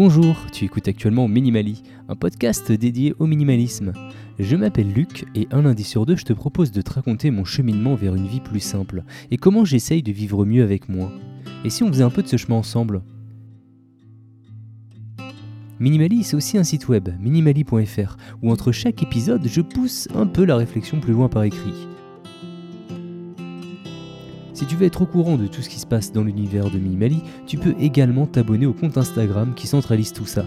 Bonjour, tu écoutes actuellement Minimali, un podcast dédié au minimalisme. Je m'appelle Luc et un lundi sur deux, je te propose de te raconter mon cheminement vers une vie plus simple et comment j'essaye de vivre mieux avec moi. Et si on faisait un peu de ce chemin ensemble? Minimali, c'est aussi un site web, minimali.fr, où entre chaque épisode, je pousse un peu la réflexion plus loin par écrit. Si tu veux être au courant de tout ce qui se passe dans l'univers de Minimali, tu peux également t'abonner au compte Instagram qui centralise tout ça.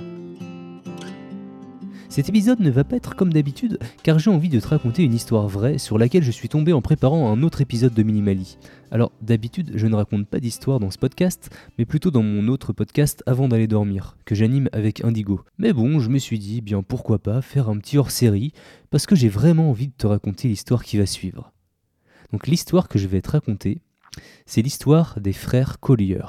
Cet épisode ne va pas être comme d'habitude car j'ai envie de te raconter une histoire vraie sur laquelle je suis tombé en préparant un autre épisode de Minimali. Alors d'habitude je ne raconte pas d'histoire dans ce podcast, mais plutôt dans mon autre podcast avant d'aller dormir, que j'anime avec Indigo. Mais bon, je me suis dit, bien pourquoi pas faire un petit hors-série, parce que j'ai vraiment envie de te raconter l'histoire qui va suivre. Donc l'histoire que je vais te raconter, c'est l'histoire des frères Collier.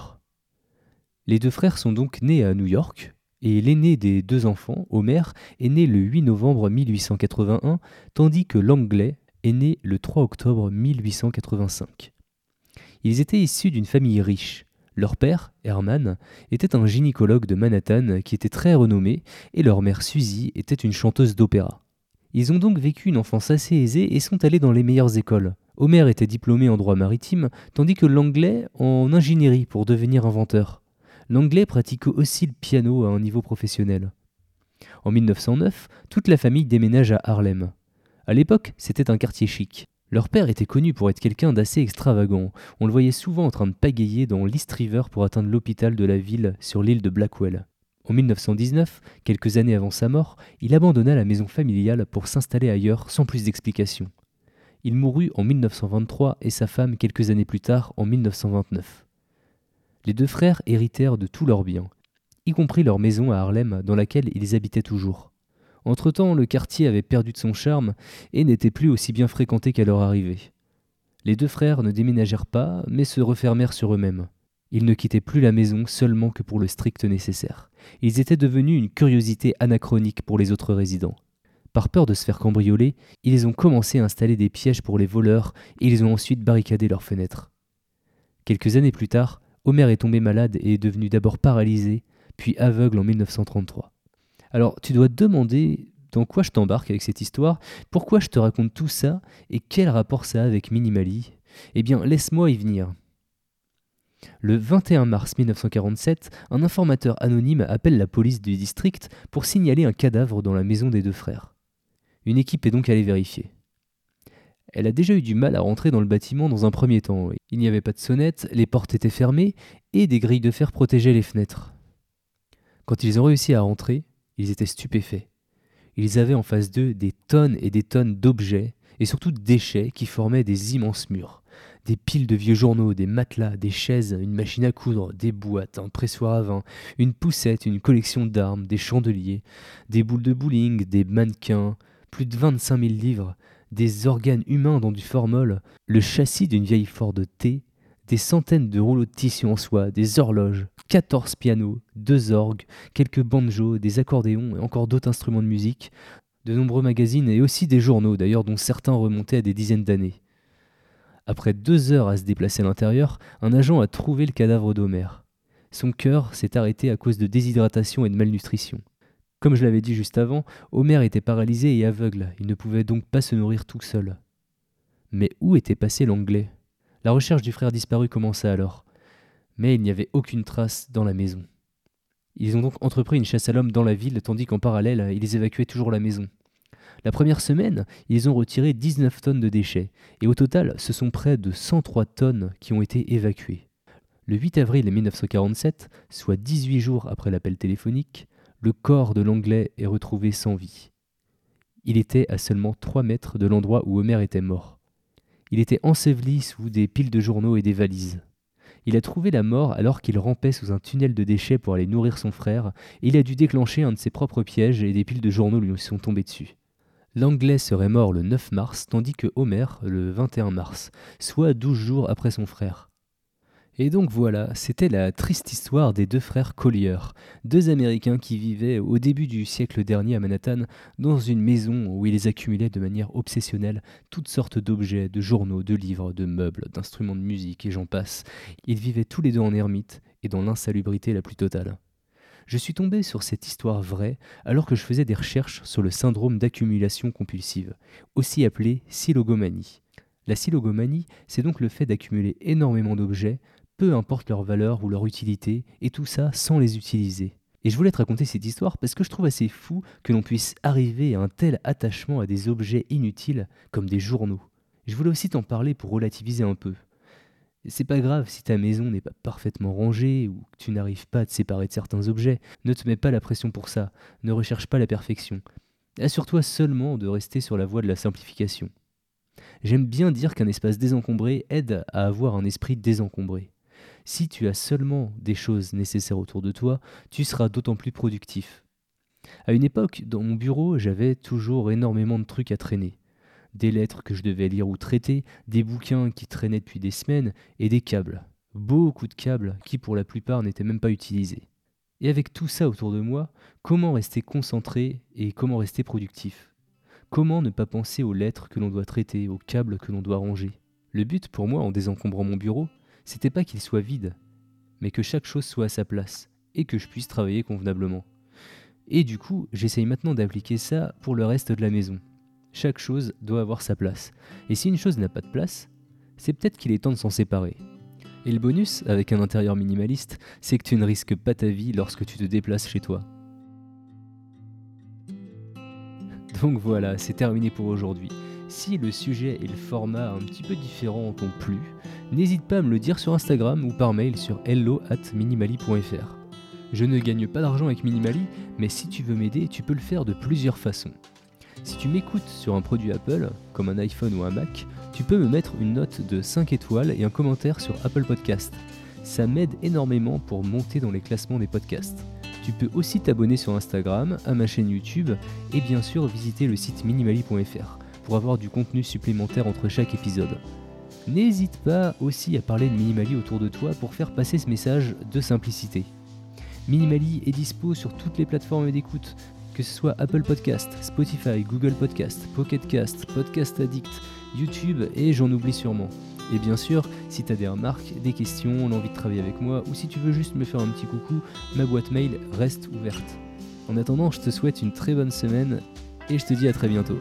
Les deux frères sont donc nés à New York, et l'aîné des deux enfants, Homer, est né le 8 novembre 1881, tandis que l'anglais est né le 3 octobre 1885. Ils étaient issus d'une famille riche. Leur père, Herman, était un gynécologue de Manhattan qui était très renommé, et leur mère Suzy était une chanteuse d'opéra. Ils ont donc vécu une enfance assez aisée et sont allés dans les meilleures écoles. Homer était diplômé en droit maritime, tandis que l'anglais en ingénierie pour devenir inventeur. L'anglais pratique aussi le piano à un niveau professionnel. En 1909, toute la famille déménage à Harlem. À l'époque, c'était un quartier chic. Leur père était connu pour être quelqu'un d'assez extravagant. On le voyait souvent en train de pagayer dans l'East River pour atteindre l'hôpital de la ville sur l'île de Blackwell. En 1919, quelques années avant sa mort, il abandonna la maison familiale pour s'installer ailleurs sans plus d'explications. Il mourut en 1923 et sa femme quelques années plus tard en 1929. Les deux frères héritèrent de tous leurs biens, y compris leur maison à Harlem dans laquelle ils habitaient toujours. Entre-temps, le quartier avait perdu de son charme et n'était plus aussi bien fréquenté qu'à leur arrivée. Les deux frères ne déménagèrent pas, mais se refermèrent sur eux-mêmes. Ils ne quittaient plus la maison seulement que pour le strict nécessaire. Ils étaient devenus une curiosité anachronique pour les autres résidents. Par peur de se faire cambrioler, ils ont commencé à installer des pièges pour les voleurs et ils ont ensuite barricadé leurs fenêtres. Quelques années plus tard, Homer est tombé malade et est devenu d'abord paralysé, puis aveugle en 1933. Alors tu dois te demander dans quoi je t'embarque avec cette histoire, pourquoi je te raconte tout ça et quel rapport ça a avec Minimali? Eh bien, laisse-moi y venir. Le 21 mars 1947, un informateur anonyme appelle la police du district pour signaler un cadavre dans la maison des deux frères. Une équipe est donc allée vérifier. Elle a déjà eu du mal à rentrer dans le bâtiment dans un premier temps. Il n'y avait pas de sonnette, les portes étaient fermées et des grilles de fer protégeaient les fenêtres. Quand ils ont réussi à rentrer, ils étaient stupéfaits. Ils avaient en face d'eux des tonnes et des tonnes d'objets et surtout de déchets qui formaient des immenses murs. Des piles de vieux journaux, des matelas, des chaises, une machine à coudre, des boîtes, un pressoir à vin, une poussette, une collection d'armes, des chandeliers, des boules de bowling, des mannequins, plus de 25 000 livres, des organes humains dans du formol, le châssis d'une vieille Ford T, des centaines de rouleaux de tissu en soie, des horloges, 14 pianos, deux orgues, quelques banjos, des accordéons et encore d'autres instruments de musique, de nombreux magazines et aussi des journaux d'ailleurs dont certains remontaient à des dizaines d'années. Après deux heures à se déplacer à l'intérieur, un agent a trouvé le cadavre d'Homer. Son cœur s'est arrêté à cause de déshydratation et de malnutrition. Comme je l'avais dit juste avant, Homer était paralysé et aveugle, il ne pouvait donc pas se nourrir tout seul. Mais où était passé l'anglais? La recherche du frère disparu commença alors. Mais il n'y avait aucune trace dans la maison. Ils ont donc entrepris une chasse à l'homme dans la ville, tandis qu'en parallèle, ils évacuaient toujours la maison. La première semaine, ils ont retiré 19 tonnes de déchets, et au total, ce sont près de 103 tonnes qui ont été évacuées. Le 8 avril 1947, soit 18 jours après l'appel téléphonique, le corps de l'Anglais est retrouvé sans vie. Il était à seulement trois mètres de l'endroit où Homer était mort. Il était enseveli sous des piles de journaux et des valises. Il a trouvé la mort alors qu'il rampait sous un tunnel de déchets pour aller nourrir son frère, et il a dû déclencher un de ses propres pièges et des piles de journaux lui sont tombées dessus. L'Anglais serait mort le 9 mars, tandis que Homer le 21 mars, soit douze jours après son frère. Et donc voilà, c'était la triste histoire des deux frères Collier, deux Américains qui vivaient au début du siècle dernier à Manhattan dans une maison où ils accumulaient de manière obsessionnelle toutes sortes d'objets, de journaux, de livres, de meubles, d'instruments de musique et j'en passe. Ils vivaient tous les deux en ermite et dans l'insalubrité la plus totale. Je suis tombé sur cette histoire vraie alors que je faisais des recherches sur le syndrome d'accumulation compulsive, aussi appelé silogomanie. La silogomanie, c'est donc le fait d'accumuler énormément d'objets, peu importe leur valeur ou leur utilité, et tout ça sans les utiliser. Et je voulais te raconter cette histoire parce que je trouve assez fou que l'on puisse arriver à un tel attachement à des objets inutiles comme des journaux. Je voulais aussi t'en parler pour relativiser un peu. C'est pas grave si ta maison n'est pas parfaitement rangée ou que tu n'arrives pas à te séparer de certains objets. Ne te mets pas la pression pour ça. Ne recherche pas la perfection. Assure-toi seulement de rester sur la voie de la simplification. J'aime bien dire qu'un espace désencombré aide à avoir un esprit désencombré. Si tu as seulement des choses nécessaires autour de toi, tu seras d'autant plus productif. À une époque, dans mon bureau, j'avais toujours énormément de trucs à traîner des lettres que je devais lire ou traiter, des bouquins qui traînaient depuis des semaines, et des câbles. Beaucoup de câbles qui pour la plupart n'étaient même pas utilisés. Et avec tout ça autour de moi, comment rester concentré et comment rester productif? Comment ne pas penser aux lettres que l'on doit traiter, aux câbles que l'on doit ranger? Le but pour moi en désencombrant mon bureau, c'était pas qu'il soit vide, mais que chaque chose soit à sa place et que je puisse travailler convenablement. Et du coup, j'essaye maintenant d'appliquer ça pour le reste de la maison. Chaque chose doit avoir sa place. Et si une chose n'a pas de place, c'est peut-être qu'il est temps de s'en séparer. Et le bonus, avec un intérieur minimaliste, c'est que tu ne risques pas ta vie lorsque tu te déplaces chez toi. Donc voilà, c'est terminé pour aujourd'hui. Si le sujet et le format un petit peu différents t'ont plu, n'hésite pas à me le dire sur Instagram ou par mail sur hello at minimali.fr. Je ne gagne pas d'argent avec Minimali, mais si tu veux m'aider, tu peux le faire de plusieurs façons. Si tu m'écoutes sur un produit Apple, comme un iPhone ou un Mac, tu peux me mettre une note de 5 étoiles et un commentaire sur Apple Podcast. Ça m'aide énormément pour monter dans les classements des podcasts. Tu peux aussi t'abonner sur Instagram, à ma chaîne YouTube et bien sûr visiter le site minimali.fr pour avoir du contenu supplémentaire entre chaque épisode. N'hésite pas aussi à parler de Minimali autour de toi pour faire passer ce message de simplicité. Minimali est dispo sur toutes les plateformes d'écoute, que ce soit Apple Podcast, Spotify, Google Podcast, Pocket Cast, Podcast Addict, YouTube et j'en oublie sûrement. Et bien sûr, si tu as des remarques, des questions, l'envie de travailler avec moi ou si tu veux juste me faire un petit coucou, ma boîte mail reste ouverte. En attendant, je te souhaite une très bonne semaine et je te dis à très bientôt.